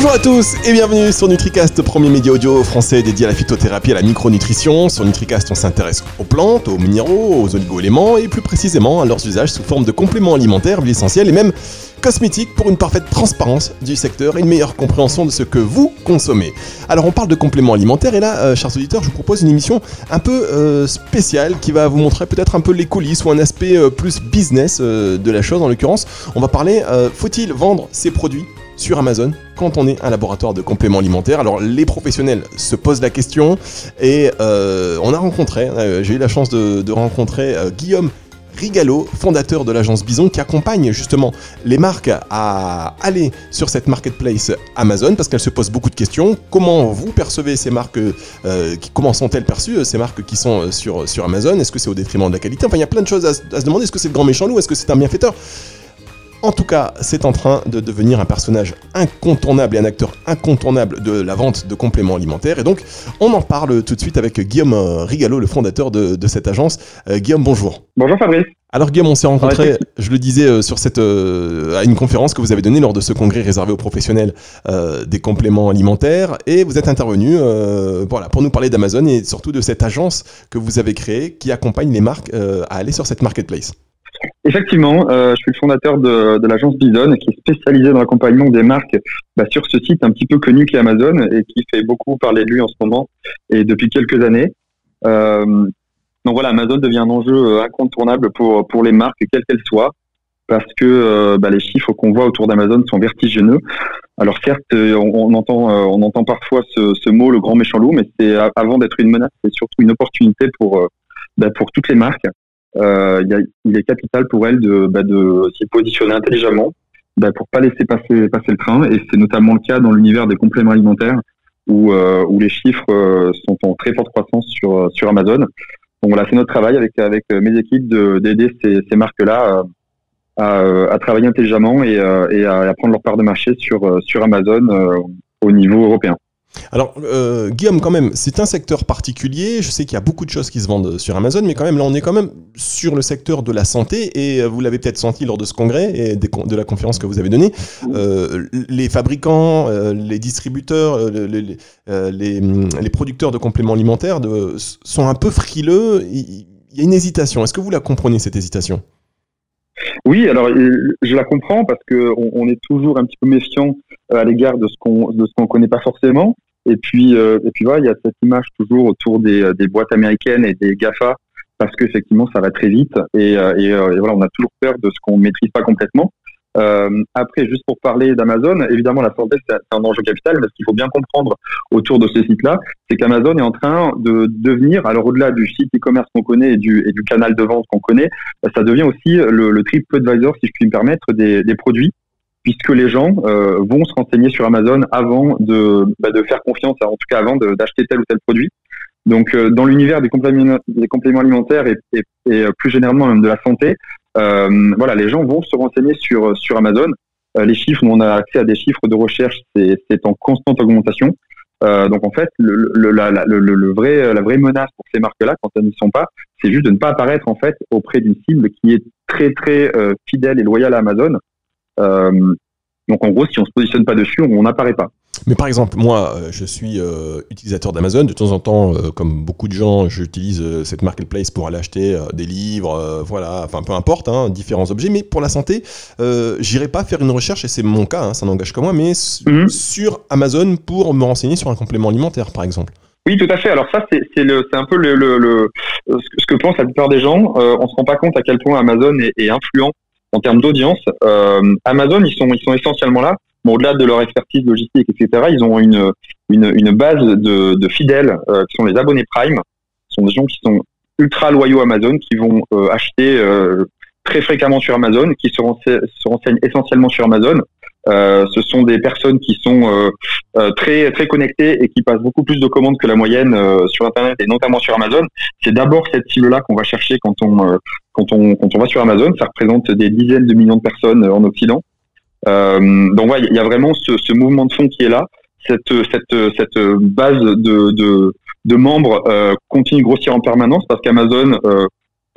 Bonjour à tous et bienvenue sur NutriCast, premier média audio français dédié à la phytothérapie et à la micronutrition. Sur NutriCast, on s'intéresse aux plantes, aux minéraux, aux oligo-éléments et plus précisément à leurs usages sous forme de compléments alimentaires, huiles essentielles et même cosmétiques pour une parfaite transparence du secteur et une meilleure compréhension de ce que vous consommez. Alors on parle de compléments alimentaires et là, euh, chers auditeurs, je vous propose une émission un peu euh, spéciale qui va vous montrer peut-être un peu les coulisses ou un aspect euh, plus business de la chose. En l'occurrence, on va parler faut-il vendre ses produits sur Amazon quand on est un laboratoire de compléments alimentaires. Alors les professionnels se posent la question et euh, on a rencontré, euh, j'ai eu la chance de, rencontrer euh, Guillaume Rigalo, fondateur de l'agence Bison, qui accompagne justement les marques à aller sur cette marketplace Amazon, parce qu'elle se pose beaucoup de questions. Comment vous percevez ces marques qui, Comment sont-elles perçues, ces marques qui sont sur, sur Amazon? Est-ce que c'est au détriment de la qualité? Enfin, il y a plein de choses à, à se demander. Est-ce que c'est le grand méchant loup? Est-ce que c'est un bienfaiteur? En tout cas, c'est en train de devenir un personnage incontournable et un acteur incontournable de la vente de compléments alimentaires. Et donc, on en parle tout de suite avec Guillaume euh, Rigalo, le fondateur de, de cette agence. Euh, Guillaume, bonjour. Bonjour Fabrice. Alors Guillaume, on s'est rencontré, Ouais, je le disais, euh, sur cette, euh, à une conférence que vous avez donnée lors de ce congrès réservé aux professionnels euh, des compléments alimentaires, et vous êtes intervenu, voilà, pour nous parler d'Amazon et surtout de cette agence que vous avez créée qui accompagne les marques à aller sur cette marketplace. Effectivement, euh, je suis le fondateur de, l'agence Bison qui est spécialisée dans l'accompagnement des marques bah, sur ce site un petit peu connu qu'est Amazon et qui fait beaucoup parler de lui en ce moment et depuis quelques années. Euh, donc voilà, Amazon devient un enjeu euh, incontournable pour, pour les marques, quelles qu'elles soient, parce que bah, les chiffres qu'on voit autour d'Amazon sont vertigineux. Alors certes, on, entend, on entend parfois ce, mot, le grand méchant loup, mais c'est avant d'être une menace, c'est surtout une opportunité pour, bah, pour toutes les marques. Euh, il a- il est capital pour elles de, bah, de s'y positionner intelligemment bah, pour pas laisser passer, passer le train. Et c'est notamment le cas dans l'univers des compléments alimentaires où, euh, où les chiffres euh, sont en très forte croissance sur, sur Amazon. Donc voilà, c'est notre travail avec, avec euh, mes équipes de- d'aider ces, ces marques-là à, à, travailler intelligemment et, euh, et à, à prendre leur part de marché sur, euh, sur Amazon euh, au niveau européen. Alors, euh, Guillaume, quand même, c'est un secteur particulier. Je sais qu'il y a beaucoup de choses qui se vendent sur Amazon, mais quand même, là, on est quand même sur le secteur de la santé. Et euh, vous l'avez peut-être senti lors de ce congrès et de la conférence que vous avez donnée. Euh, les fabricants, les distributeurs, le- les, producteurs de compléments alimentaires sont un peu frileux. Il y a une hésitation. Est-ce que vous la comprenez, cette hésitation? Oui, alors je la comprends parce que on, est toujours un petit peu méfiant à l'égard de ce qu'on de ce qu'on connaît pas forcément. Et puis euh, et puis voilà, il y a cette image toujours autour des, euh, des boîtes américaines et des Gafa parce qu'effectivement ça va très vite et, euh, et, euh, et voilà, on a toujours peur de ce qu'on maîtrise pas complètement. Euh, après, juste pour parler d'Amazon, évidemment la santé c'est un enjeu capital, mais ce qu'il faut bien comprendre autour de ce site-là, c'est qu'Amazon est en train de devenir, alors au-delà du site e-commerce qu'on connaît et du, et du canal de vente qu'on connaît, ça devient aussi le, le TripAdvisor, si je puis me permettre, des, des produits, puisque les gens euh, vont se renseigner sur Amazon avant de, bah, faire confiance, en tout cas avant d'acheter tel ou tel produit. Donc, euh, dans l'univers des compléments, alimentaires et, euh, plus généralement même de la santé, voilà, les gens vont se renseigner sur, Amazon. Les chiffres, on a accès à des chiffres de recherche, c'est en constante augmentation. Donc en fait, la, vraie menace pour ces marques-là, quand elles n'y sont pas, c'est juste de ne pas apparaître en fait auprès d'une cible qui est très très fidèle et loyale à Amazon. Euh, donc en gros, si on se positionne pas dessus, on n'apparaît pas. Mais par exemple, moi, euh, je suis euh, utilisateur d'Amazon. De temps en temps, euh, comme beaucoup de gens, j'utilise euh, cette marketplace pour aller acheter des livres, voilà, enfin peu importe, hein, différents objets. Mais pour la santé, j'irai pas faire une recherche, et c'est mon cas, hein, ça n'engage que moi, mais Mhm. sur Amazon pour me renseigner sur un complément alimentaire, par exemple. Oui, tout à fait. Alors ça, c'est un peu le, le, le- ce, que, ce que pense la plupart des gens. On se rend pas compte à quel point Amazon est, est influent en termes d'audience. Euh, Amazon, ils sont, ils sont essentiellement là. Au-delà de leur expertise logistique, etc., ils ont une, une, une base de, de fidèles euh, qui sont les abonnés Prime. Ce sont des gens qui sont ultra loyaux Amazon, qui vont euh, acheter très fréquemment sur Amazon, qui se, se renseignent essentiellement sur Amazon. Ce sont des personnes qui sont très très connectées et qui passent beaucoup plus de commandes que la moyenne sur Internet et notamment sur Amazon. C'est d'abord cette cible-là qu'on va chercher quand on quand on va sur Amazon. Ça représente des dizaines de millions de personnes euh, en Occident. Euh, donc ouais, il y a vraiment ce, mouvement de fond qui est là. Cette base de membres euh, continue de grossir en permanence parce qu'Amazon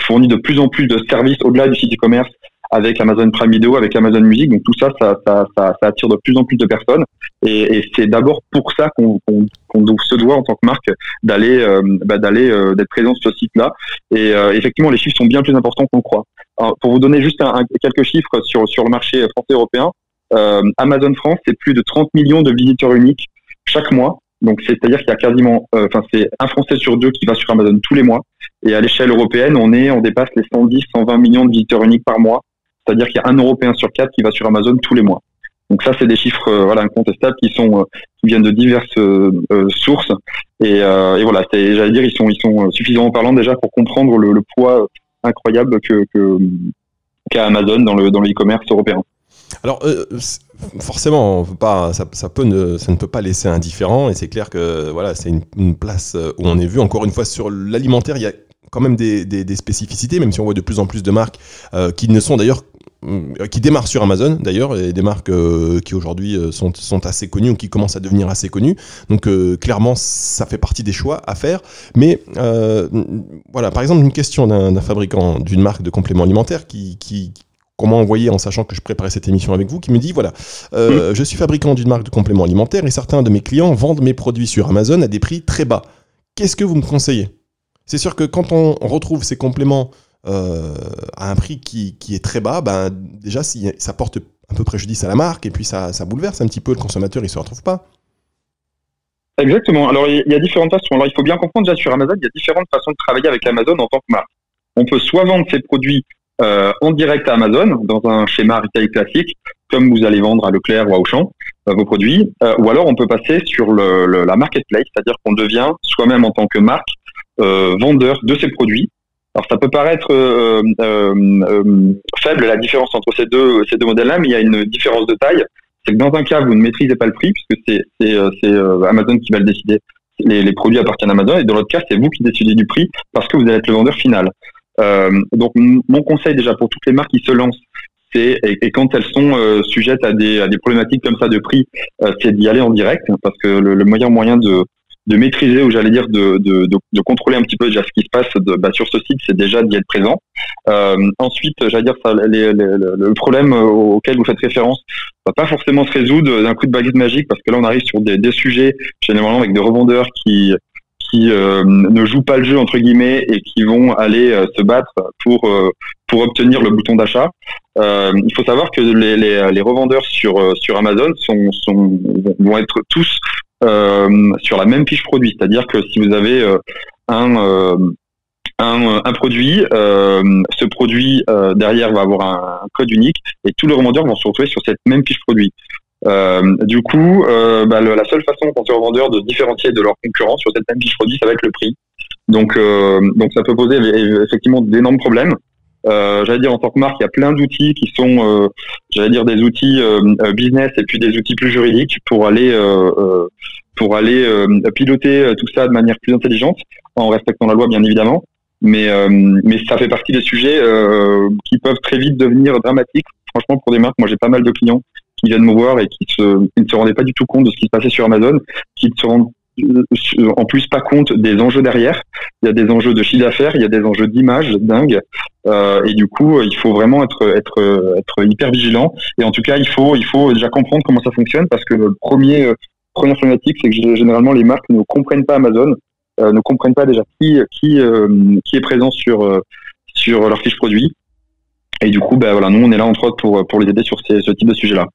fournit de plus en plus de services au-delà du site e-commerce avec Amazon Prime Video, avec Amazon Music. Donc tout ça, ça, ça, ça, attire de plus en plus de personnes. Et, et c'est d'abord pour ça qu'on se doit en tant que marque d'aller euh, bah, d'aller euh, d'être présent sur ce site-là. Et euh, effectivement, les chiffres sont bien plus importants qu'on croit. pour vous donner juste un, quelques chiffres sur sur le marché français européen, Amazon France, c'est plus de 30 millions de visiteurs uniques chaque mois. Donc c'est-à-dire qu'il y a quasiment, enfin c'est un Français sur deux qui va sur Amazon tous les mois. Et à l'échelle européenne, on est, on dépasse les 110, 120 millions de visiteurs uniques par mois. C'est-à-dire qu'il y a un Européen sur quatre qui va sur Amazon tous les mois. Donc ça, c'est des chiffres euh, voilà incontestables qui sont euh, qui viennent de diverses euh, sources et, et voilà, j'allais dire ils sont ils sont suffisamment parlants déjà pour comprendre le, poids incroyable que qu'a Amazon dans le dans e-commerce européen. Alors forcément, on peut pas, ça, ça, ne, peut pas laisser indifférent et c'est clair que voilà, c'est une, place où on est vu encore une fois sur l'alimentaire. Il y a quand même des, des, spécificités, même si on voit de plus en plus de marques qui ne sont d'ailleurs euh, qui démarre sur Amazon d'ailleurs, et des marques euh, qui aujourd'hui euh, sont, sont, assez connues ou qui commencent à devenir assez connues. Donc clairement, ça fait partie des choix à faire. Mais voilà, par exemple, une question d'un fabricant d'une marque de compléments alimentaires qui, qui qu'on m'a envoyé en sachant que je préparais cette émission avec vous, qui me dit voilà, mmh. je suis fabricant d'une marque de compléments alimentaires et certains de mes clients vendent mes produits sur Amazon à des prix très bas. Qu'est-ce que vous me conseillez? C'est sûr que quand on retrouve ces compléments euh, à un prix qui, qui, est très bas, ben, déjà, ça porte un peu préjudice à la marque et puis ça, ça bouleverse un petit peu le consommateur, il ne se retrouve pas. Exactement. Alors, il y a différentes façons. Alors, il faut bien comprendre déjà sur Amazon, il y a différentes façons de travailler avec Amazon en tant que marque. On peut soit vendre ses produits euh, en direct à Amazon, dans un schéma retail classique, comme vous allez vendre à Leclerc ou à Auchan euh, vos produits, ou alors on peut passer sur le, la marketplace, c'est-à-dire qu'on devient soi-même en tant que marque vendeur de ses produits alors ça peut paraître euh, euh, euh, faible la différence entre ces deux ces deux modèles-là, mais il y a une différence de taille. C'est que dans un cas vous ne maîtrisez pas le prix puisque c'est c'est Amazon qui va le décider. Les, les, produits appartiennent à Amazon et dans l'autre cas c'est vous qui décidez du prix parce que vous allez être le vendeur final. donc mon conseil déjà pour toutes les marques qui se lancent, c'est et, quand elles sont sujettes à des, à des problématiques comme ça de prix, c'est d'y aller en direct parce que le, le meilleur moyen de de maîtriser ou j'allais dire de, de, de, contrôler un petit peu déjà ce qui se passe bah, sur ce site, c'est déjà d'y être présent. Euh, ensuite, j'allais dire ça, le problème auquel vous faites référence va pas forcément se résoudre d'un coup de baguette magique parce que là on arrive sur des, des sujets généralement avec des revendeurs qui qui euh, ne jouent pas le jeu entre guillemets et qui vont aller euh, se battre pour euh, pour obtenir le bouton d'achat. il faut savoir que les, les, les revendeurs sur sur Amazon sont, sont vont être tous euh, sur la même fiche produit. C'est-à-dire que si vous avez euh, un, euh, un, produit, ce produit derrière va avoir un, code unique et tous les revendeurs vont se retrouver sur cette même fiche produit. Euh, du coup, euh, bah, la seule façon pour ces revendeurs de différencier de leur concurrents sur cette même fiche produit, ça va être le prix. Euh, donc ça peut poser effectivement d'énormes problèmes. Euh, j'allais dire en tant que marque, il y a plein d'outils qui sont, euh, j'allais dire des outils euh, business et puis des outils plus juridiques pour aller pour aller piloter tout ça de manière plus intelligente en respectant la loi bien évidemment. Mais mais ça fait partie des sujets qui peuvent très vite devenir dramatiques. Franchement, pour des marques, moi j'ai pas mal de clients qui viennent me voir et qui, se, qui ne se rendaient pas du tout compte de ce qui se passait sur Amazon, qui ne se rendent en plus pas compte des enjeux derrière. Il y a des enjeux de chiffre d'affaires, il y a des enjeux d'image dingue, euh, et du coup, il faut vraiment être hyper vigilant. Et en tout cas, il faut déjà comprendre comment ça fonctionne parce que le premier euh, première problématique, c'est que généralement les marques ne comprennent pas Amazon, euh, ne comprennent pas déjà qui euh, est présent sur leur fiche produit. Et du coup, ben nous on est là entre autres pour les aider sur ce type de sujet-là.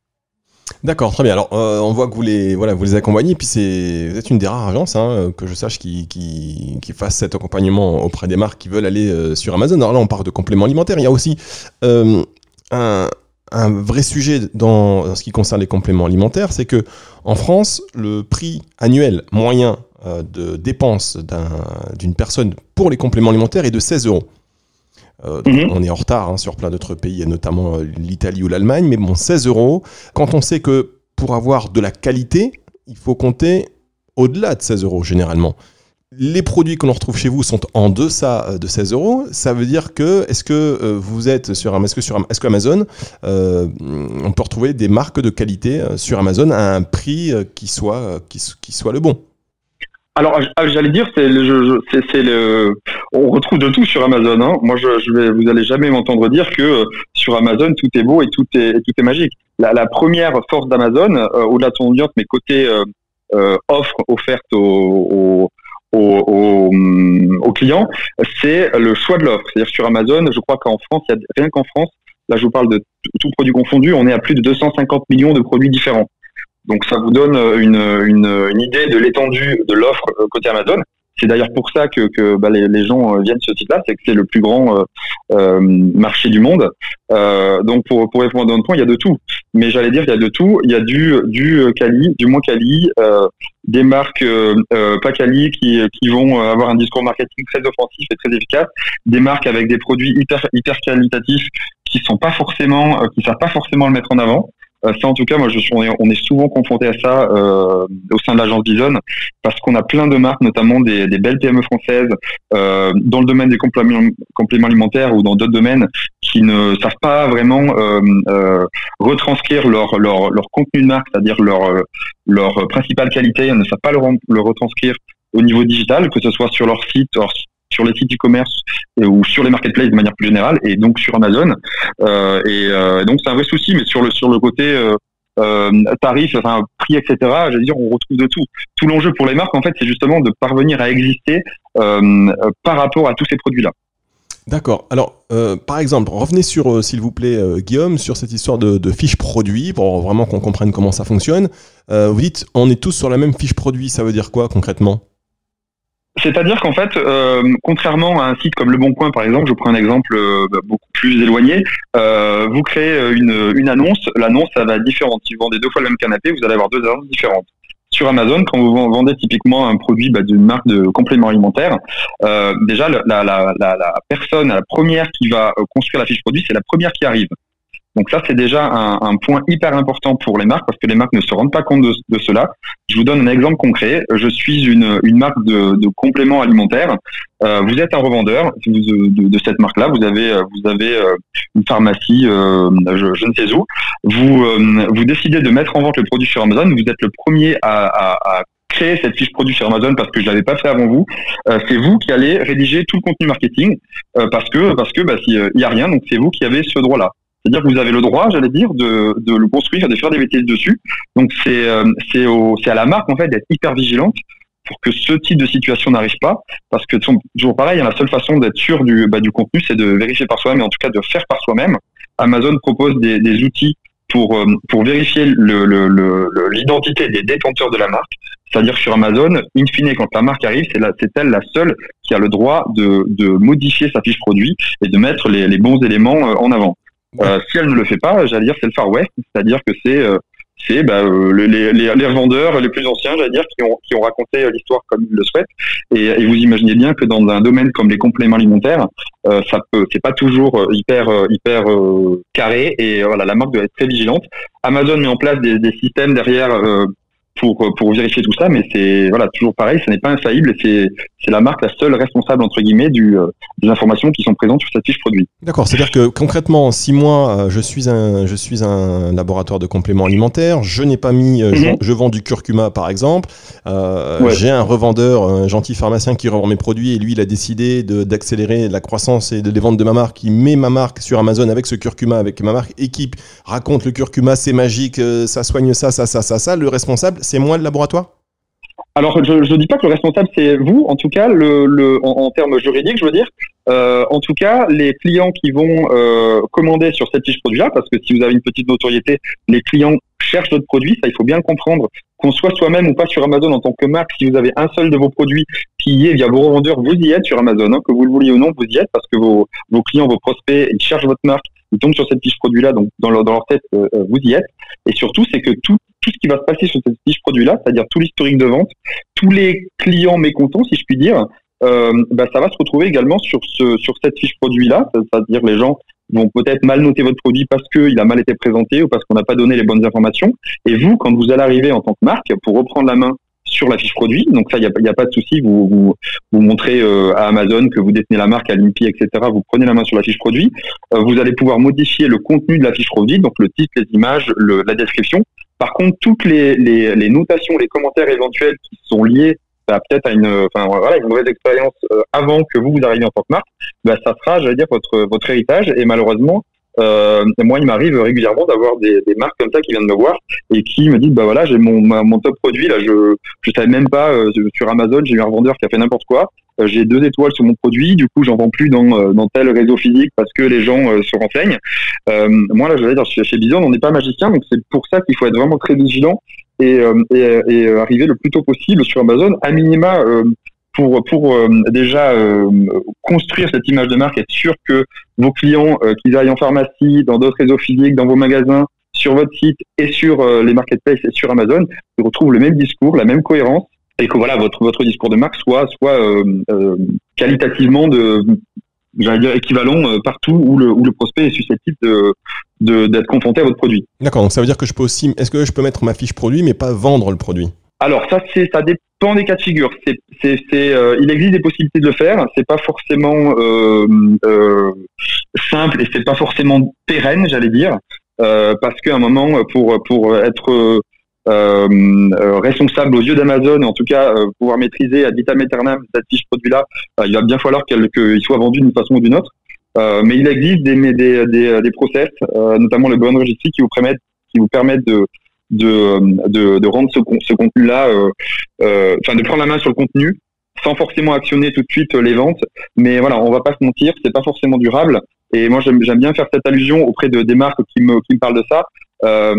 D'accord, très bien. Alors, euh, on voit que vous les, voilà, vous les accompagnez, puis c'est, vous êtes une des rares agences, hein, que je sache, qui, qui, qui fasse cet accompagnement auprès des marques qui veulent aller euh, sur Amazon. Alors là, on parle de compléments alimentaires. Il y a aussi euh, un, un, vrai sujet dans, ce qui concerne les compléments alimentaires, c'est que en France, le prix annuel moyen de dépenses d'une personne pour les compléments alimentaires est de 16 euros. Euh, mhm. On est en retard hein, sur plein d'autres pays, notamment euh, l'Italie ou l'Allemagne, mais bon, 16 euros. Quand on sait que pour avoir de la qualité, il faut compter au-delà de 16 euros généralement. Les produits que l'on retrouve chez vous sont en deçà euh, de 16 euros. Ça veut dire que est-ce que vous êtes sur est-ce que sur est-ce qu'Amazon on peut retrouver des marques de qualité sur Amazon à un prix qui soit qui soit le bon? Alors, ah, j'allais dire, c'est le, c'est, le, on retrouve de tout sur Amazon. Hein. Moi, je, vais, vous allez jamais m'entendre dire que euh, sur Amazon, tout est beau et tout est, tout est magique. La, première force d'Amazon, au-delà de son audience, mais côté offre offerte aux, aux, aux, clients, c'est le choix de l'offre. C'est-à-dire sur Amazon, je crois qu'en France, il y a, rien qu'en France, là je vous parle de tout produit confondu, on est à plus de 250 millions de produits différents. Donc ça vous donne une, une, une idée de l'étendue de l'offre côté Amazon. C'est d'ailleurs pour ça que, que bah, les, gens euh, viennent ce site-là, c'est que c'est le plus grand euh, euh, marché du monde. Euh, donc pour, répondre à votre point, il y a de tout. Mais j'allais dire, il y a de tout. Il y a du, du Cali, du moins euh, des marques pas Cali qui, qui vont avoir un discours marketing très offensif et très efficace, des marques avec des produits hyper, hyper qualitatifs qui sont pas forcément, qui savent pas forcément le mettre en avant. Euh, ça, en tout cas, moi, je suis, on, est, souvent confronté à ça euh, au sein de l'agence Bison, parce qu'on a plein de marques, notamment des, belles PME françaises, euh, dans le domaine des compléments, alimentaires ou dans d'autres domaines, qui ne savent pas vraiment retranscrire leur, leur, leur contenu de marque, c'est-à-dire leur, leur principale qualité, ne savent pas le, le retranscrire au niveau digital, que ce soit sur leur site, sur les sites e-commerce ou sur les marketplaces de manière plus générale et donc sur Amazon. Euh, et euh, donc c'est un vrai souci, mais sur le sur le côté euh, tarif, prix, etc. Je veux dire, on retrouve de tout. Tout l'enjeu pour les marques, en fait, c'est justement de parvenir à exister par rapport à tous ces produits-là. D'accord. Alors, par exemple, revenez sur, s'il vous plaît, Guillaume, sur cette histoire de, de fiche produit, pour vraiment qu'on comprenne comment ça fonctionne. vous dites, on est tous sur la même fiche produit, ça veut dire quoi concrètement? C'est-à-dire qu'en fait, euh, contrairement à un site comme Le Bon Coin, par exemple, je prends un exemple euh, bah, beaucoup plus éloigné, euh, vous créez une, une annonce, l'annonce, ça va être différente. Si vous vendez deux fois le même canapé, vous allez avoir deux annonces différentes. Sur Amazon, quand vous vendez typiquement un produit bah, d'une marque de complément alimentaire, déjà, la, la, la, la, personne, la première qui va construire la fiche produit, c'est la première qui arrive. Donc ça, c'est déjà un, un, point hyper important pour les marques parce que les marques ne se rendent pas compte de, de cela. Je vous donne un exemple concret. Je suis une, une marque de, de compléments alimentaires. Euh, vous êtes un revendeur de, de, cette marque-là. Vous avez, vous avez euh, une pharmacie, euh, je, je, ne sais où. Vous, euh, vous décidez de mettre en vente le produit sur Amazon. Vous êtes le premier à, à, à créer cette fiche produit sur Amazon parce que je l'avais pas fait avant vous. Euh, c'est vous qui allez rédiger tout le contenu marketing euh, parce que parce que bah, il y a rien, donc c'est vous qui avez ce droit-là. C'est-à-dire que vous avez le droit, j'allais dire, de, de, le construire, de faire des bêtises dessus. Donc c'est euh, c'est à la marque en fait d'être hyper vigilante pour que ce type de situation n'arrive pas, parce que toujours pareil, hein, la seule façon d'être sûr du, bah, du contenu, c'est de vérifier par soi-même, et en tout cas de faire par soi-même. Amazon propose des, des outils pour, euh, pour vérifier l'identité des détenteurs de la marque. C'est-à-dire sur Amazon, in fine, quand la marque arrive, c'est elle la seule qui a le droit de, de modifier sa fiche produit et de mettre les, les bons éléments euh, en avant. Euh, si elle ne le fait pas, j'allais dire c'est le Far West, c'est-à-dire que c'est euh, c'est bah, euh, les, les, les, revendeurs les plus anciens, j'allais dire, qui ont, qui ont raconté l'histoire comme ils le souhaitent. Et, vous imaginez bien que dans un domaine comme les compléments alimentaires, euh, ça peut, c'est pas toujours hyper hyper carré. Et voilà, la marque doit être très vigilante. Amazon met en place des, systèmes derrière pour, pour vérifier tout ça, mais c'est voilà toujours pareil, ce n'est pas infaillible et c'est la marque la seule responsable entre guillemets du, euh, des informations qui sont présentes sur cette fiche produit. D'accord, c'est-à-dire que concrètement, si moi euh, je suis un je suis un laboratoire de compléments alimentaires, je n'ai pas mis, euh, mhm. je, vends du curcuma par exemple, j'ai un revendeur, un gentil pharmacien qui revend mes produits et lui il a décidé d'accélérer la croissance et de les vendre de ma marque, il met ma marque sur Amazon avec ce curcuma, avec ma marque équipe, raconte le curcuma, c'est magique, ça soigne ça, ça, ça, ça, ça, le responsable c'est moi le laboratoire? Alors, je ne dis pas que le responsable, c'est vous, en tout cas, le, en, termes juridiques, je veux dire. Euh, en tout cas, les clients qui vont euh, commander sur cette fiche produit-là, parce que si vous avez une petite notoriété, les clients cherchent votre produit, ça il faut bien comprendre, qu'on soit soi-même ou pas sur Amazon en tant que marque, si vous avez un seul de vos produits qui y est via vos revendeurs, vous y êtes sur Amazon, hein, que vous le vouliez ou non, vous y êtes, parce que vos, clients, vos prospects, ils cherchent votre marque, ils tombent sur cette fiche produit-là, donc dans leur, dans leur tête, euh, vous y êtes. Et surtout, c'est que tout, tout ce qui va se passer sur cette fiche produit-là, c'est-à-dire tout l'historique de vente, tous les clients mécontents, si je puis dire, euh, bah, ça va se retrouver également sur, ce, sur cette fiche produit-là, c'est-à-dire les gens vont peut-être mal noter votre produit parce qu'il a mal été présenté ou parce qu'on n'a pas donné les bonnes informations. Et vous, quand vous allez arriver en tant que marque, pour reprendre la main sur la fiche produit, donc ça, il n'y a, pas de souci, vous, montrez euh, à Amazon que vous détenez la marque, à l'INPI, etc., vous prenez la main sur la fiche produit, euh, vous allez pouvoir modifier le contenu de la fiche produit, donc le titre, les images, la description, par contre, toutes les, les, les, notations, les commentaires éventuels qui sont liés bah, peut-être à une, enfin, voilà, une mauvaise expérience euh, avant que vous vous arriviez en tant que marque, bah, ça sera, j'allais dire, votre, votre héritage. Et malheureusement, Euh, moi, il m'arrive régulièrement d'avoir des, des, marques comme ça qui viennent me voir et qui me disent bah voilà, j'ai mon, mon top produit là, je je savais même pas euh, sur Amazon, j'ai eu un vendeur qui a fait n'importe quoi. Euh, j'ai deux étoiles sur mon produit, du coup, j'en vends plus dans euh, dans tel réseau physique parce que les gens se renseignent. moi là, je vais dire chez, chez Bison, on n'est pas magicien, donc c'est pour ça qu'il faut être vraiment très vigilant et, et, et, arriver le plus tôt possible sur Amazon, à minima pour, pour euh, déjà euh, construire cette image de marque, être sûr que vos clients, euh, qu'ils aillent en pharmacie, dans d'autres réseaux physiques, dans vos magasins, sur votre site et sur les marketplaces et sur Amazon, ils retrouvent le même discours, la même cohérence et que voilà votre votre discours de marque soit soit qualitativement de j'allais dire équivalent partout où le, où le prospect est susceptible d'être confronté à votre produit. D'accord, donc ça veut dire que je peux aussi est-ce que je peux mettre ma fiche produit mais pas vendre le produit? Alors ça c'est ça dépend des cas de figure. C'est c'est c'est euh, il existe des possibilités de le faire. C'est pas forcément euh, euh, simple et c'est pas forcément pérenne, j'allais dire, euh, parce qu'à un moment pour pour être euh, responsable aux yeux d'Amazon, en tout cas pouvoir maîtriser à vitam aeternam cette fiche produit là, il va bien falloir qu'il soit vendu d'une façon ou d'une autre. mais il existe des des des, des process, notamment le bon registry qui vous permettent qui vous permettent de de, de, de rendre ce, ce contenu-là, euh, euh, enfin de prendre la main sur le contenu sans forcément actionner tout de suite les ventes. Mais voilà, on va pas se mentir, c'est pas forcément durable. Et moi, j'aime bien faire cette allusion auprès de des marques qui me, qui me parlent de ça. Euh,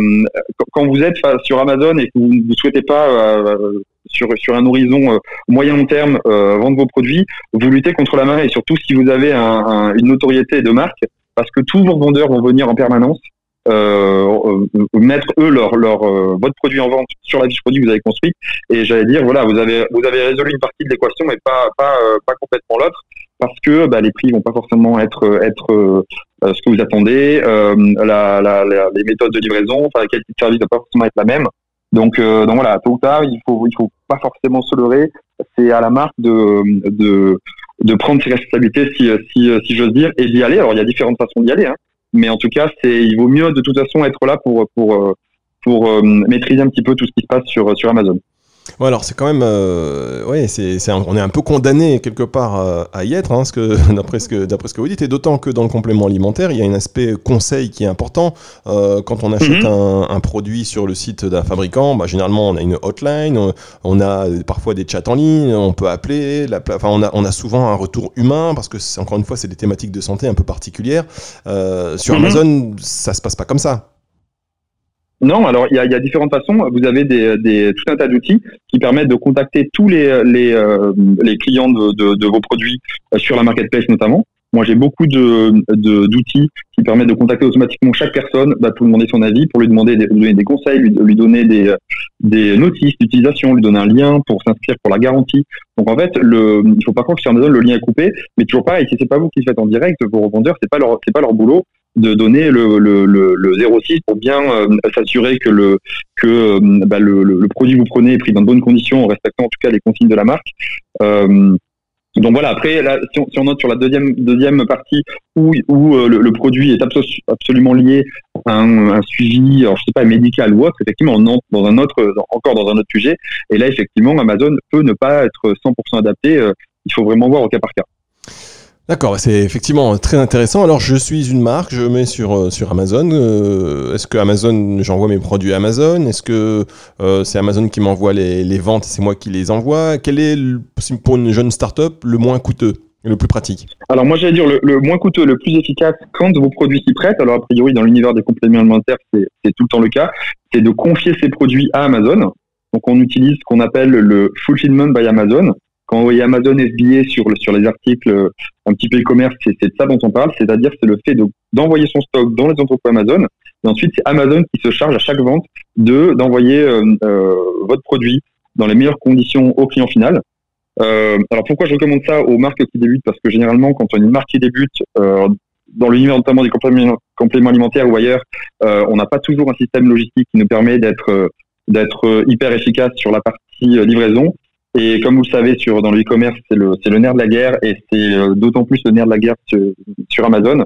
quand vous êtes sur Amazon et que vous ne souhaitez pas euh, sur, sur un horizon euh, moyen long terme vendre vos produits, vous luttez contre la main et surtout si vous avez un, un, une notoriété de marque, parce que tous vos vendeurs vont venir en permanence euh, euh, mettre eux leur, leur euh, votre produit en vente sur la fiche produit que vous avez construite. Et j'allais dire voilà, vous avez vous avez résolu une partie de l'équation, mais pas pas pas complètement l'autre parce que bah, les prix vont pas forcément être être ce que vous attendez, la, la, les méthodes de livraison, enfin la qualité de service va pas forcément être la même. Donc, donc voilà, tôt ou tard, il faut il faut pas forcément se leurrer. C'est à la marque de de de prendre ses responsabilités, si si, si j'ose dire, et d'y aller. Alors il y a différentes façons d'y aller. Hein. Mais en tout cas, c'est, il vaut mieux de toute façon être là pour, pour, euh, pour euh, maîtriser un petit peu tout ce qui se passe sur, sur Amazon. Bon alors c'est quand même, euh, ouais, c'est, c'est on est un peu condamné quelque part euh, à y être, hein, ce que, d'après ce que d'après ce que vous dites, et d'autant que dans le complément alimentaire, il y a un aspect conseil qui est important. Euh, quand on achète mhm. un, un, produit sur le site d'un fabricant, bah, généralement on a une hotline, on, on, a parfois des chats en ligne, on peut appeler, la, enfin on a, on a souvent un retour humain parce que c'est, encore une fois c'est des thématiques de santé un peu particulières. Euh, sur mhm. Amazon, ça se passe pas comme ça. Non, alors il y a, y a, différentes façons. Vous avez des, des, tout un tas d'outils qui permettent de contacter tous les, les, euh, les clients de, de, de, vos produits euh, sur la marketplace notamment. Moi, j'ai beaucoup de, d'outils qui permettent de contacter automatiquement chaque personne bah, pour lui demander son avis, pour lui demander des, lui donner des conseils, lui, lui donner des, des notices d'utilisation, lui donner un lien pour s'inscrire pour la garantie. Donc en fait, le, il faut pas croire que sur Amazon le lien est coupé, mais toujours pareil, si c'est pas vous qui le faites en direct, vos revendeurs, c'est pas c'est pas leur boulot de donner le, le, le, le 06 pour bien euh, s'assurer que, le, que euh, bah, le, produit que vous prenez est pris dans de bonnes conditions en respectant en tout cas les consignes de la marque. Euh, donc voilà, après, si, on, si, note sur la deuxième, deuxième partie où, où le, produit est absolument lié à un, un, suivi, alors je sais pas, médical ou autre, effectivement, on entre dans un autre, encore dans un autre sujet. Et là, effectivement, Amazon peut ne pas être 100% adapté. il faut vraiment voir au cas par cas. D'accord, c'est effectivement très intéressant. Alors, je suis une marque, je mets sur, euh, Amazon. Euh, est-ce que Amazon, j'envoie mes produits à Amazon? Est-ce que euh, c'est Amazon qui m'envoie les, ventes c'est moi qui les envoie? Quel est, pour une jeune start-up, le moins coûteux et le plus pratique? Alors, moi, j'allais dire le, le, moins coûteux, le plus efficace quand vos produits s'y prêtent. Alors, a priori, dans l'univers des compléments alimentaires, c'est tout le temps le cas. C'est de confier ces produits à Amazon. Donc, on utilise ce qu'on appelle le fulfillment by Amazon quand vous voyez Amazon FBA sur, sur les articles euh, un petit peu e-commerce, c'est de ça dont on parle, c'est-à-dire c'est le fait d'envoyer son stock dans les entrepôts Amazon, et ensuite c'est Amazon qui se charge à chaque vente de d'envoyer euh, euh, votre produit dans les meilleures conditions au client final. Euh, alors pourquoi je recommande ça aux marques qui débutent? Parce que généralement, quand on a une marque qui débute, euh, dans l'univers notamment des compléments, compléments alimentaires ou ailleurs, on n'a pas toujours un système logistique qui nous permet d'être d'être hyper efficace sur la partie livraison. Et comme vous le savez, sur, dans le e-commerce, c'est le, c'est le nerf de la guerre et c'est euh, d'autant plus le nerf de la guerre sur, Amazon.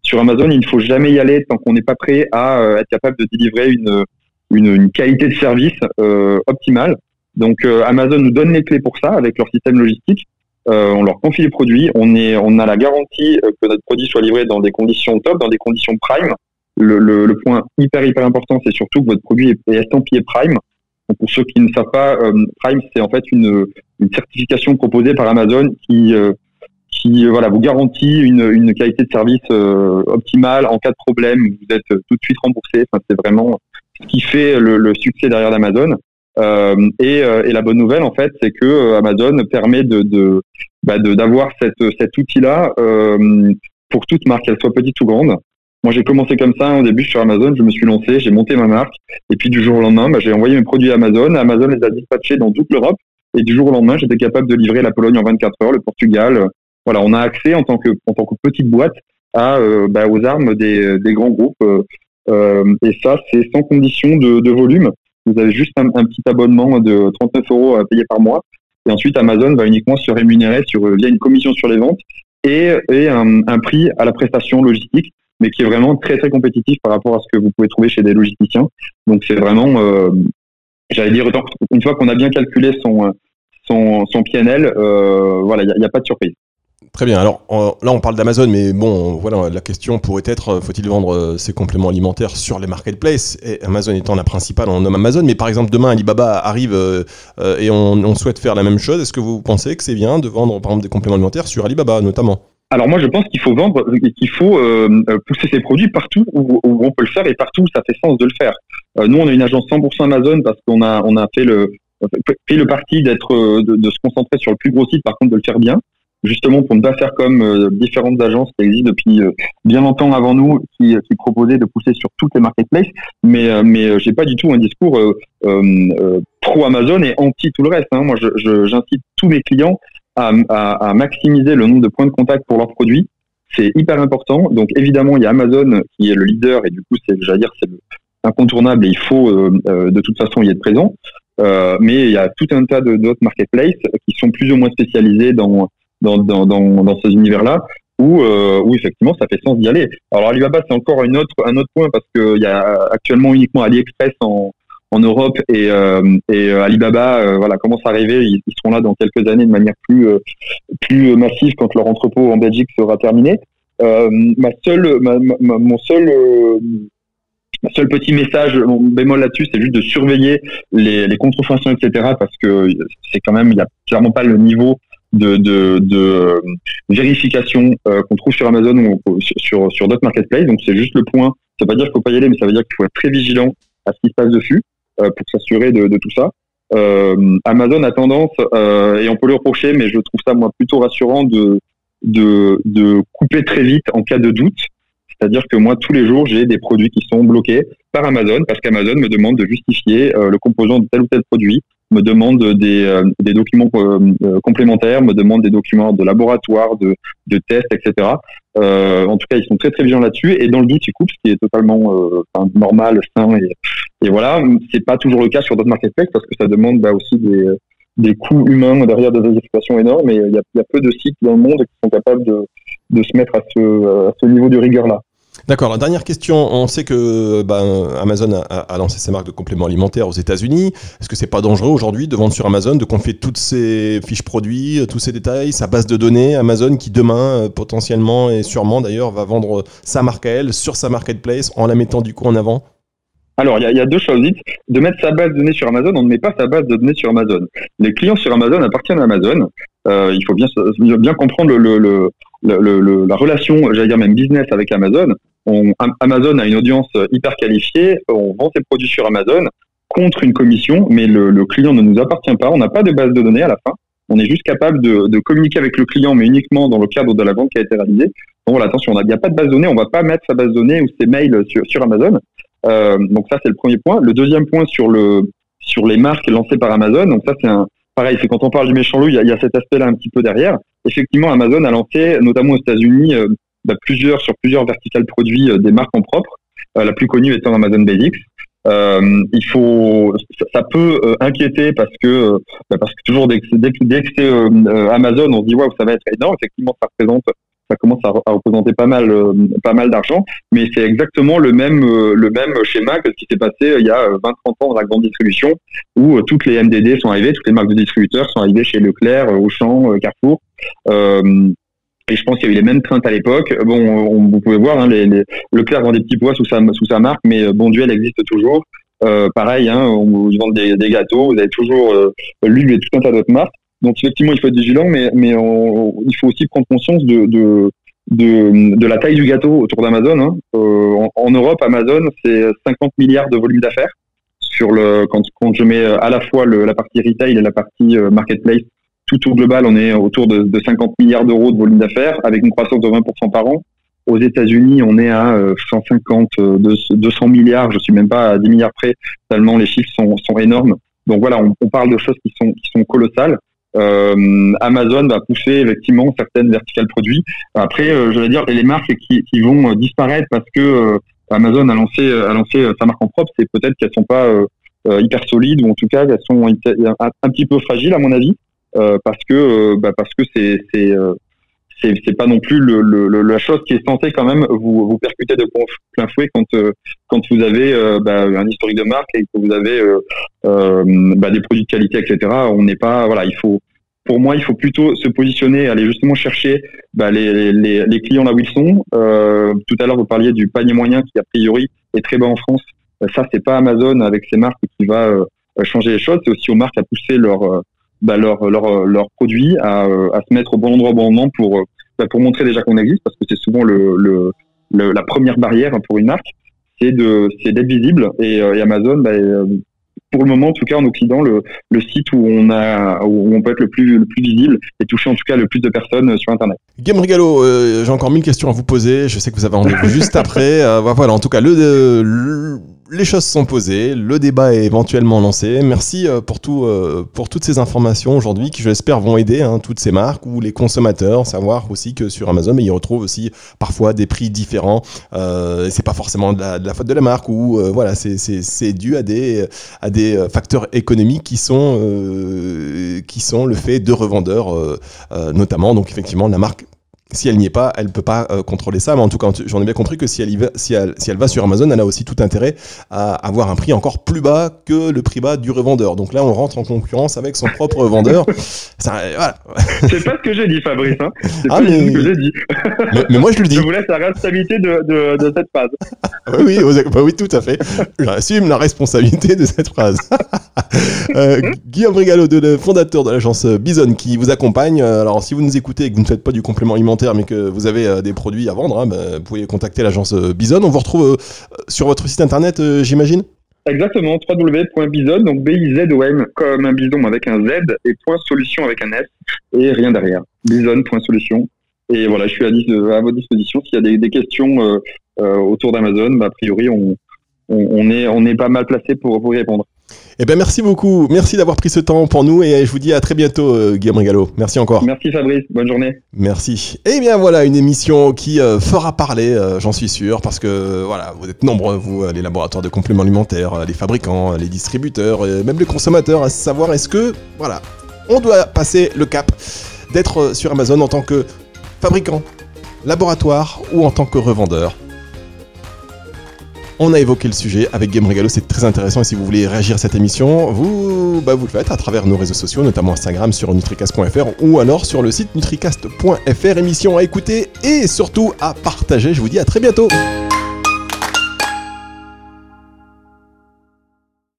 Sur Amazon, il ne faut jamais y aller tant qu'on n'est pas prêt à euh, être capable de délivrer une, une, qualité de service euh, optimale. Donc Amazon nous donne les clés pour ça avec leur système logistique. on leur confie les produits, on, est, on a la garantie que notre produit soit livré dans des conditions top, dans des conditions prime. Le, le, point hyper hyper important, c'est surtout que votre produit est, estampillé prime. Pour ceux qui ne savent pas, prime c'est en fait une, certification proposée par Amazon qui qui voilà vous garantit une, qualité de service optimale en cas de problème. Vous êtes tout de suite remboursé. C'est vraiment ce qui fait le, succès derrière Amazon. Euh, et, euh, la bonne nouvelle, en fait, c'est que euh, Amazon permet bah d'avoir cet outil-là euh, pour toute marque, qu'elle soit petite ou grande. Moi, j'ai commencé comme ça au début sur Amazon. Je me suis lancé, j'ai monté ma marque, et puis du jour au lendemain, bah, j'ai envoyé mes produits à Amazon. Amazon les a dispatchés dans toute l'Europe, et du jour au lendemain, j'étais capable de livrer la Pologne en 24 heures, le Portugal. Voilà, on a accès en tant que en tant que petite boîte à bah, aux armes des, des grands groupes. Euh, et ça, c'est sans condition de, de, volume. Vous avez juste un, petit abonnement de 39 euros à payer par mois. Et ensuite, Amazon va uniquement se rémunérer sur, via une commission sur les ventes et, et un, prix à la prestation logistique, mais qui est vraiment très très compétitif par rapport à ce que vous pouvez trouver chez des logisticiens. Donc c'est vraiment, euh, j'allais dire, une fois qu'on a bien calculé son, son, PNL, euh, voilà, il n'y a, pas de surprise. Très bien. Alors là, on parle d'Amazon, mais bon, voilà, la question pourrait être euh, faut-il vendre ses compléments alimentaires sur les marketplaces? Et Amazon étant la principale, on nomme Amazon. Mais par exemple, demain, Alibaba arrive et on, souhaite faire la même chose. Est-ce que vous pensez que c'est bien de vendre, par exemple, des compléments alimentaires sur Alibaba, notamment? Alors moi je pense qu'il faut vendre, qu'il faut pousser ses produits partout où, on peut le faire et partout où ça fait sens de le faire. nous on a une agence 100% Amazon parce qu'on a on a fait le fait le parti d'être de, de, se concentrer sur le plus gros site, par contre de le faire bien justement pour ne pas faire comme euh, différentes agences qui existent depuis euh, bien longtemps avant nous, qui, qui, proposaient de pousser sur toutes les marketplaces. Mais, euh, mais j'ai pas du tout un discours pro Amazon et anti tout le reste. Hein. Moi, j'incite tous mes clients à, maximiser le nombre de points de contact pour leurs produits. C'est hyper important. Donc évidemment, il y a Amazon qui est le leader et du coup, c'est, j'allais dire, c'est incontournable et il faut de toute façon y être présent. Euh, mais il y a tout un tas d'autres marketplaces qui sont plus ou moins spécialisés dans dans, dans, dans, ces univers-là où, euh, où effectivement ça fait sens d'y aller. Alors Alibaba c'est encore une autre, un autre point parce qu'il y a actuellement uniquement AliExpress en, en Europe et, euh, et euh, Alibaba euh, voilà commence à arriver. Ils, seront là dans quelques années de manière plus plus massive quand leur entrepôt en Belgique sera terminé. ma seule, ma, mon seul seul petit message, mon bémol là-dessus, c'est juste de surveiller les, les contrefaçons, etc. Parce que c'est quand même, il n'y a clairement pas le niveau de, de, de vérification qu'on trouve sur Amazon ou sur, sur d'autres marketplaces. Donc c'est juste le point. Ça veut pas dire qu'il faut pas y aller, mais ça veut dire qu'il faut être très vigilant à ce qui se passe dessus pour s'assurer de, tout ça. Amazon a tendance, et on peut le reprocher, mais je trouve ça moi plutôt rassurant de, de, de couper très vite en cas de doute. C'est-à-dire que moi, tous les jours, j'ai des produits qui sont bloqués par Amazon parce qu'Amazon me demande de justifier le composant de tel ou tel produit me demande des, euh, des documents euh, euh, complémentaires, me demande des documents de laboratoire, de, de tests, etc. Euh, en tout cas, ils sont très très vigilants là-dessus. Et dans le doute, ils coupent, ce qui est totalement euh, normal, sain. Et, et voilà, c'est pas toujours le cas sur d'autres marketplaces parce que ça demande bah, aussi des, des coûts humains derrière des vérifications énormes. Et il y a, peu de sites dans le monde qui sont capables de, de se mettre à ce, niveau de rigueur-là. D'accord. Dernière question, on sait que bah, Amazon a, lancé ses marques de compléments alimentaires aux États-Unis. Est-ce que c'est pas dangereux aujourd'hui de vendre sur Amazon, de confier toutes ces fiches produits, tous ces détails, sa base de données Amazon qui demain, euh, potentiellement et sûrement d'ailleurs, va vendre sa marque à elle sur sa marketplace en la mettant du coup en avant? Alors, il y, a deux choses. De mettre sa base de données sur Amazon, on ne met pas sa base de données sur Amazon. Les clients sur Amazon appartiennent à Amazon. Euh, il faut bien, comprendre la relation, j'allais dire même business avec Amazon. On, Amazon a une audience hyper qualifiée, on vend ses produits sur Amazon contre une commission, mais le, client ne nous appartient pas, on n'a pas de base de données à la fin, on est juste capable de, communiquer avec le client, mais uniquement dans le cadre de la vente qui a été réalisée. Donc voilà, attention, il n'y a pas de base de données, on ne va pas mettre sa base de données ou ses mails sur Amazon. Euh, donc ça, c'est le premier point. Le deuxième point sur, le, sur les marques lancées par Amazon, donc ça, c'est un, pareil, c'est quand on parle du méchant loup, il y a, y a cet aspect-là un petit peu derrière. Effectivement, Amazon a lancé, notamment aux États-Unis, euh, bah, plusieurs sur plusieurs verticales produits euh, des marques en propre. Euh, la plus connue étant Amazon Basics. Euh, il faut, ça, peut inquiéter parce que, bah, parce que toujours dès que, dès que, c'est Amazon, on se dit waouh, ça va être énorme. Effectivement, ça représente, ça commence à, représenter pas mal, pas mal d'argent. Mais c'est exactement le même, le même schéma que ce qui s'est passé il y a 20-30 ans dans la grande distribution, où toutes les MDD sont arrivées, toutes les marques de distributeurs sont arrivées chez Leclerc, Auchan, Carrefour. Et je pense qu'il y a eu les mêmes craintes à l'époque. Bon, vous pouvez voir, hein, Leclerc vend des petits pois sous sa, marque, mais euh, Bonduel existe toujours. Euh, pareil, hein, on vous vend des, des, gâteaux, vous avez toujours euh, lui et tout un tas d'autres marques. Donc effectivement, il faut être vigilant, mais, mais il faut aussi prendre conscience de, de, de, de la taille du gâteau autour d'Amazon. Hein. Euh, en, Europe, Amazon, c'est 50 milliards de volume d'affaires. Sur le, quand, quand je mets à la fois le, la partie retail et la partie euh, marketplace, tout au global, on est autour de, 50 milliards d'euros de volume d'affaires avec une croissance de 20% par an. Aux États-Unis, on est à 150, euh, 200 milliards, je suis même pas à 10 milliards près, tellement les chiffres sont, sont énormes. Donc voilà, on, parle de choses qui sont, qui sont colossales. Euh, Amazon va pousser effectivement certaines verticales produits. Après, euh, je vais dire, les marques qui, qui vont disparaître parce que Amazon a lancé, a lancé sa marque en propre, c'est peut-être qu'elles sont pas hyper solides ou en tout cas qu'elles sont un, petit peu fragiles à mon avis. Euh, parce que euh, bah, parce que c'est c'est euh, c'est pas non plus la chose qui est censée quand même vous, vous percuter de plein fouet quand quand vous avez bah, un historique de marque et que vous avez bah, des produits de qualité etc on n'est pas voilà il faut pour moi il faut plutôt se positionner aller justement chercher bah, les, les, les, clients là où ils sont. Tout à l'heure vous parliez du panier moyen qui a priori est très bas en France. Ça c'est pas Amazon avec ses marques qui va changer les choses. C'est aussi aux marques à pousser leur bah, leur, leur, leur produit à, à, se mettre au bon endroit au bon moment pour, bah, pour montrer déjà qu'on existe, parce que c'est souvent le, le, la première barrière pour une marque, c'est d'être visible. Et, euh, et Amazon, bah, euh, pour le moment, en tout cas en Occident, le, le site où on a où on peut être le plus le plus visible et toucher en tout cas le plus de personnes sur Internet. Game Rigalo, euh, j'ai encore mille questions à vous poser. Je sais que vous avez rendez-vous juste après. Euh, voilà, en tout cas, le, le les choses sont posées, le débat est éventuellement lancé. Merci euh, pour, tout, euh, pour toutes ces informations aujourd'hui qui, je l'espère, vont aider hein, toutes ces marques ou les consommateurs, savoir aussi que sur Amazon, ils retrouvent aussi parfois des prix différents. Euh, c'est pas forcément de la, faute de la marque ou euh, voilà, c'est dû à des, à des facteurs économiques qui sont, qui sont le fait de revendeurs notamment. Donc effectivement, la marque si elle n'y est pas, elle ne peut pas euh, contrôler ça. Mais en tout cas, j'en ai bien compris que si elle, va, si, elle, si elle va sur Amazon, elle a aussi tout intérêt à avoir un prix encore plus bas que le prix bas du revendeur. Donc là, on rentre en concurrence avec son propre revendeur. voilà. C'est pas ce que j'ai dit, Fabrice. Hein. C'est ah, pas ce que j'ai dit. Mais, moi, je le dis. Je vous laisse la responsabilité de, de, de cette phrase. oui, oui, bah oui, tout à fait. J'assume la responsabilité de cette phrase. euh, Guillaume Rigalo, le fondateur de l'agence Bison, qui vous accompagne. Alors, si vous nous écoutez et que vous ne faites pas du complément alimentaire, mais que vous avez euh, des produits à vendre, hein, bah, vous pouvez contacter l'agence euh, Bison. On vous retrouve euh, sur votre site internet, j'imagine? Exactement, www.bison, donc B-I-Z-O-N, comme un bison avec un Z, et point solution avec un S, et rien derrière. Bison.solution. Et voilà, je suis à, à votre disposition. S'il y a des, questions autour d'Amazon, bah, a priori, on, on, est, on est pas mal placé pour vous répondre. Eh bien, merci beaucoup. Merci d'avoir pris ce temps pour nous et je vous dis à très bientôt, euh, Guillaume Rigalo. Merci encore. Merci Fabrice. Bonne journée. Merci. Eh bien, voilà une émission qui euh, fera parler, euh, j'en suis sûr, parce que voilà, vous êtes nombreux, vous, les laboratoires de compléments alimentaires, les fabricants, les distributeurs, même les consommateurs, à savoir est-ce que, voilà, on doit passer le cap d'être sur Amazon en tant que fabricant, laboratoire ou en tant que revendeur? On a évoqué le sujet avec Game Regalo, c'est très intéressant. Et si vous voulez réagir à cette émission, vous, bah, vous le faites à travers nos réseaux sociaux, notamment Instagram sur nutricast.fr ou alors sur le site nutricast.fr. Émission à écouter et surtout à partager. Je vous dis à très bientôt.